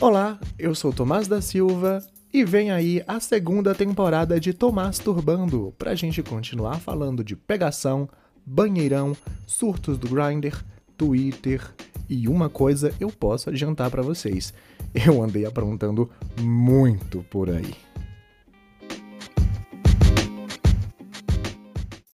Olá, eu sou Tomás da Silva e vem aí a segunda temporada de Tomás Turbando pra gente continuar falando de pegação, banheirão, surtos do Grindr, Twitter e uma coisa eu posso adiantar para vocês. Eu andei aprontando muito por aí.